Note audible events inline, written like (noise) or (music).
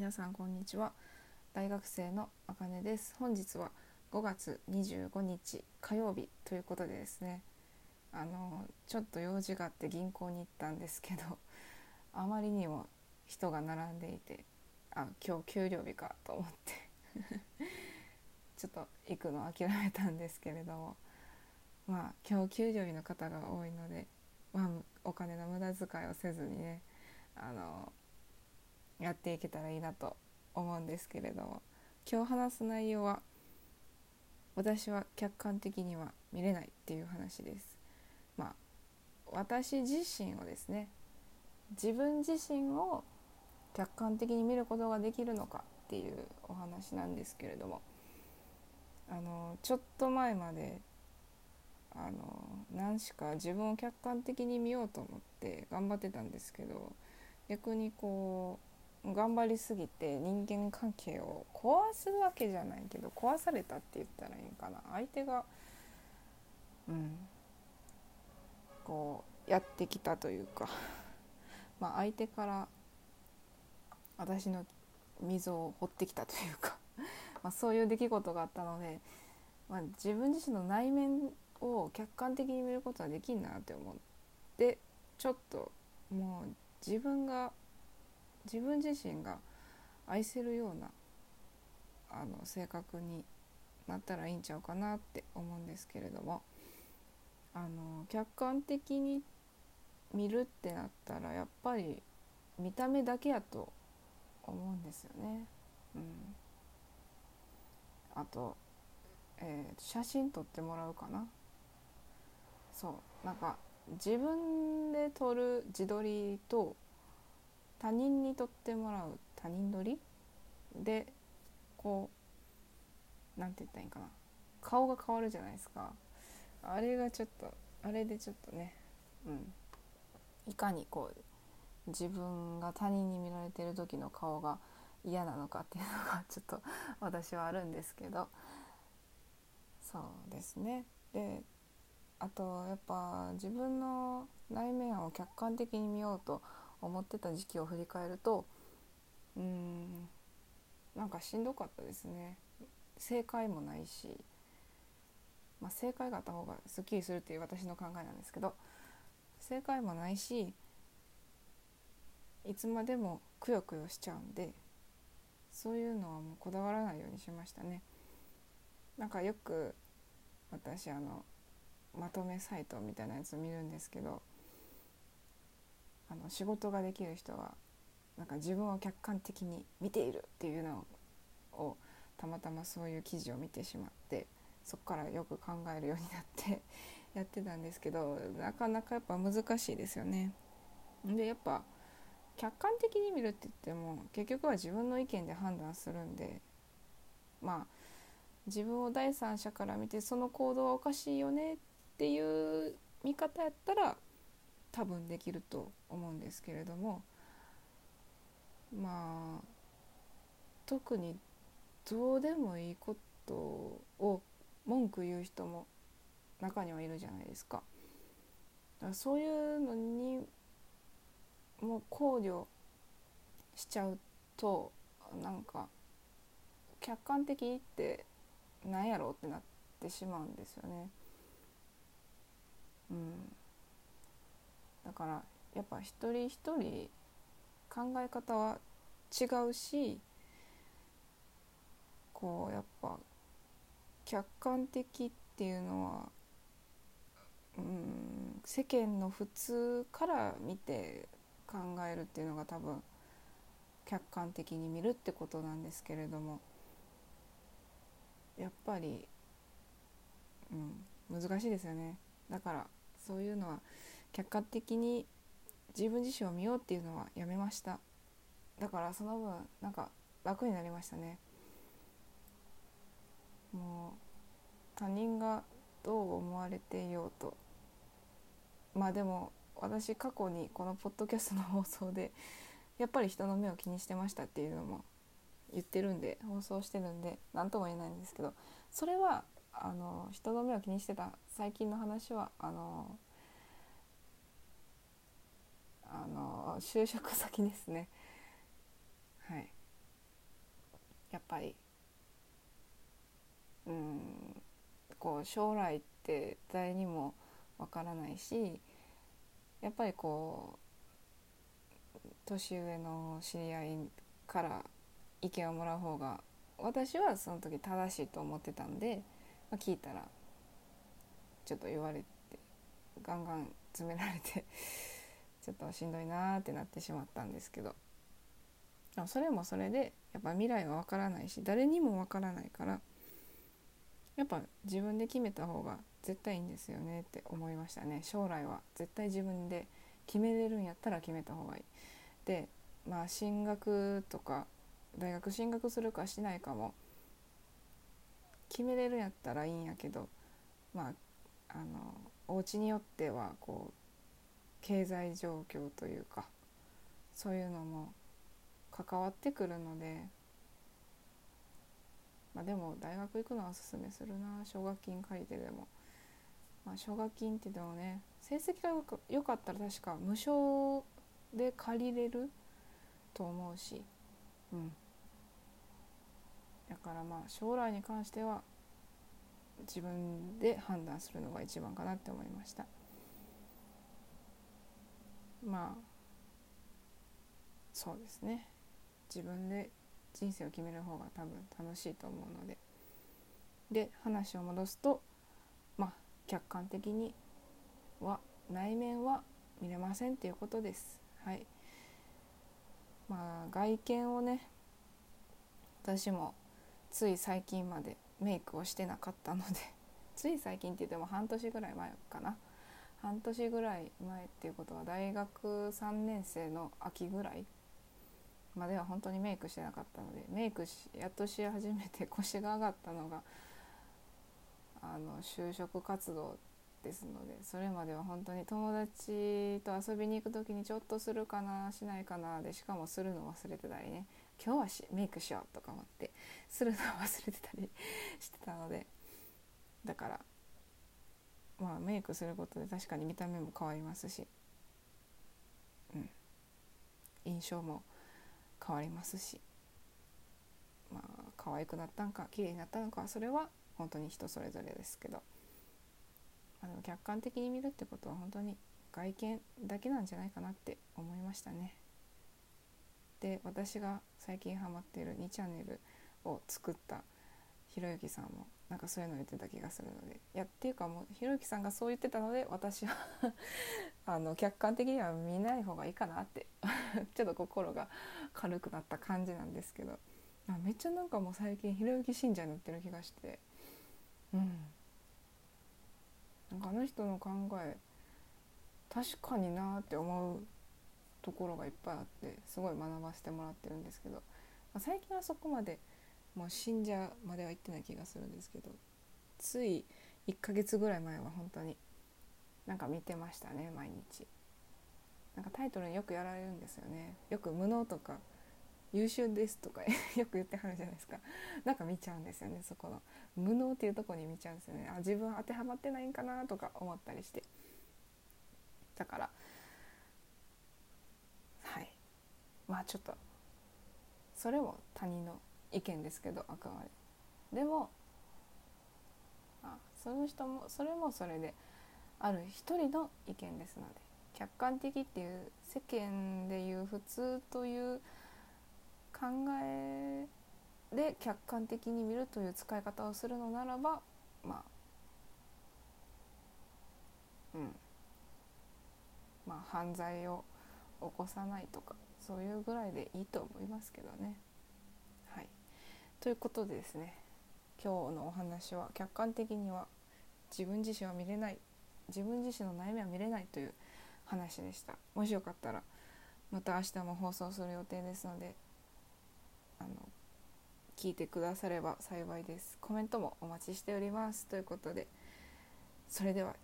皆さんこんにちは。大学生のあかねです。本日は5月25日火曜日ということでですね。あのちょっと用事があって銀行に行ったんですけどあまりにも人が並んでいてあ今日給料日かと思って (laughs) ちょっと行くの諦めたんですけれどもまあ今日給料日の方が多いので、まあ、お金の無駄遣いをせずにねあのやっていけたらいいなと思うんですけれども今日話す内容は私は客観的には見れないっていう話です。まあ私自身をですね自分自身を客観的に見ることができるのかっていうお話なんですけれどもあのちょっと前まであの何しか自分を客観的に見ようと思って頑張ってたんですけど逆にこう頑張りすぎて人間関係を壊すわけじゃないけど壊されたって言ったらいいかな。相手がうん。こうやってきたというか。(laughs) まあ相手から私の溝を掘ってきたというか。(laughs) まあそういう出来事があったので、まあ、自分自身の内面を客観的に見ることはできんなって思ってちょっともう自分が自分自身が愛せるようなあの性格になったらいいんちゃうかなって思うんですけれどもあの客観的に見るってなったらやっぱり見た目だけやと思うんですよね。うん、あと、えー、写真撮ってもらうかな。そうなんか自分で撮る自撮りと他人にとってもらう他人撮り？でこう何て言ったらいいかな？顔が変わるじゃないですか。あれがちょっとあれでちょっとねうん。いかにこう自分が他人に見られてる時の顔が嫌なのかっていうのがちょっと (laughs) 私はあるんですけど。そうですね。であとやっぱ自分の内面を客観的に見ようと思ってた時期を振り返るとうんなんかしんどかったですね正解もないし、まあ、正解があった方がすっきりするっていう私の考えなんですけど正解もないしいつまでもくよくよしちゃうんでそういうのはもうこだわらないようにしましたね。なんかよく私あのまとめサイトみたいなやつを見るんですけどあの仕事ができる人はなんか自分を客観的に見ているっていうのをたまたまそういう記事を見てしまってそこからよく考えるようになって (laughs) やってたんですけどなかなかやっぱ難しいですよね。でやっぱ客観的に見るって言っても結局は自分の意見で判断するんでまあ自分を第三者から見てその行動はおかしいよねっていう見方やったら多分できると思うんですけれどもまあ特にどうでもいいことを文句言う人も中にはいるじゃないですか。だからそういうのにもう考慮しちゃうとなんか客観的って何やろうってなってしまうんですよね。うん、からやっぱ一人一人考え方は違うしこうやっぱ客観的っていうのはうん世間の普通から見て考えるっていうのが多分客観的に見るってことなんですけれどもやっぱり、うん、難しいですよね。だからそういうのは客観的に自分自身を見ようっていうのはやめました。だからその分なんか楽になりましたね。もう他人がどう思われていようと。まあでも私過去にこのポッドキャストの放送でやっぱり人の目を気にしてましたっていうのも言ってるんで放送してるんで何とも言えないんですけどそれはあの人の目を気にしてた最近の話はあのあの就職先ですね。はい。やっぱりうんこう将来って誰にもわからないしやっぱりこう年上の知り合いから意見をもらう方が私はその時正しいと思ってたんで、まあ、聞いたらちょっと言われてガンガン詰められてちょっとしんどいなーってなってしまったんですけど。それもそれでやっぱ未来は分からないし誰にも分からないからやっぱ自分で決めた方が絶対いいんですよねって思いましたね。将来は絶対自分で決めれるんやったら決めた方がいい。でまあ進学とか大学進学するかしないかも決めれるんやったらいいんやけどまああのお家によってはこう経済状況というかそういうのも関わってくるので、まあ、でも大学行くのはおすすめするな。奨学金借りてでも、まあ、奨学金ってでもね成績が良かったら確か無償で借りれると思うし。うん。だからまあ将来に関しては自分で判断するのが一番かなって思いました。まあそうですね。自分で人生を決める方が多分楽しいと思うので。で話を戻すとまあ客観的には内面は見れませんっていうことです。はい。まあ外見をね私もつい最近までメイクをしてなかったのでつい最近って言っても半年ぐらい前かな。半年ぐらい前っていうことは大学3年生の秋ぐらいまでは本当にメイクしてなかったのでメイクしやっとし始めて腰が上がったのがあの就職活動ですのでそれまでは本当に友達と遊びに行く時にちょっとするかなしないかなでしかもするの忘れてたりね今日はしメイクしようとか思ってするの忘れてたりしてたのでだからまあメイクすることで確かに見た目も変わりますし、うん、印象も変わりますし。まあ可愛くなったんか綺麗になったのかそれは本当に人それぞれですけど。あの客観的に見るってことは本当に外見だけなんじゃないかなって思いましたね。で私が最近ハマっている2チャンネルを作ったひろゆきさんもなんかそういうの言ってた気がするので。いやっていうかもうひろゆきさんがそう言ってたので私は (laughs) あの客観的には見ない方がいいかなって。(laughs) ちょっと心が軽くなった感じなんですけど。めっちゃなんかもう最近ひろゆき信者になってる気がして。うん。なんかあの人の考え確かになって思うところがいっぱいあってすごい学ばせてもらってるんですけど、まあ、最近はそこまでもう信者までは行ってない気がするんですけどつい1ヶ月ぐらい前は本当になんか見てましたね毎日。なんかタイトルによくやられるんですよね。よく無能とか優秀ですとか (laughs) よく言ってはるじゃないですか。なんか見ちゃうんですよねそこの。無能っていうとこに見ちゃうんですよね。あ自分当てはまってないんかなとか思ったりして。だからはい。まあちょっとそれも他人の意見ですけどあくまででもあその人もそれもそれである一人の意見ですので客観的っていう世間でいう普通という考えで客観的に見るという使い方をするのならばまあうんまあ犯罪を起こさないとかそういうぐらいでいいと思いますけどね。ということでですね今日のお話は客観的には自分自身は見れない自分自身の悩みは見れないという話でした。もしよかったらまた明日も放送する予定ですのであの聞いてくだされば幸いです。コメントもお待ちしております。ということでそれでは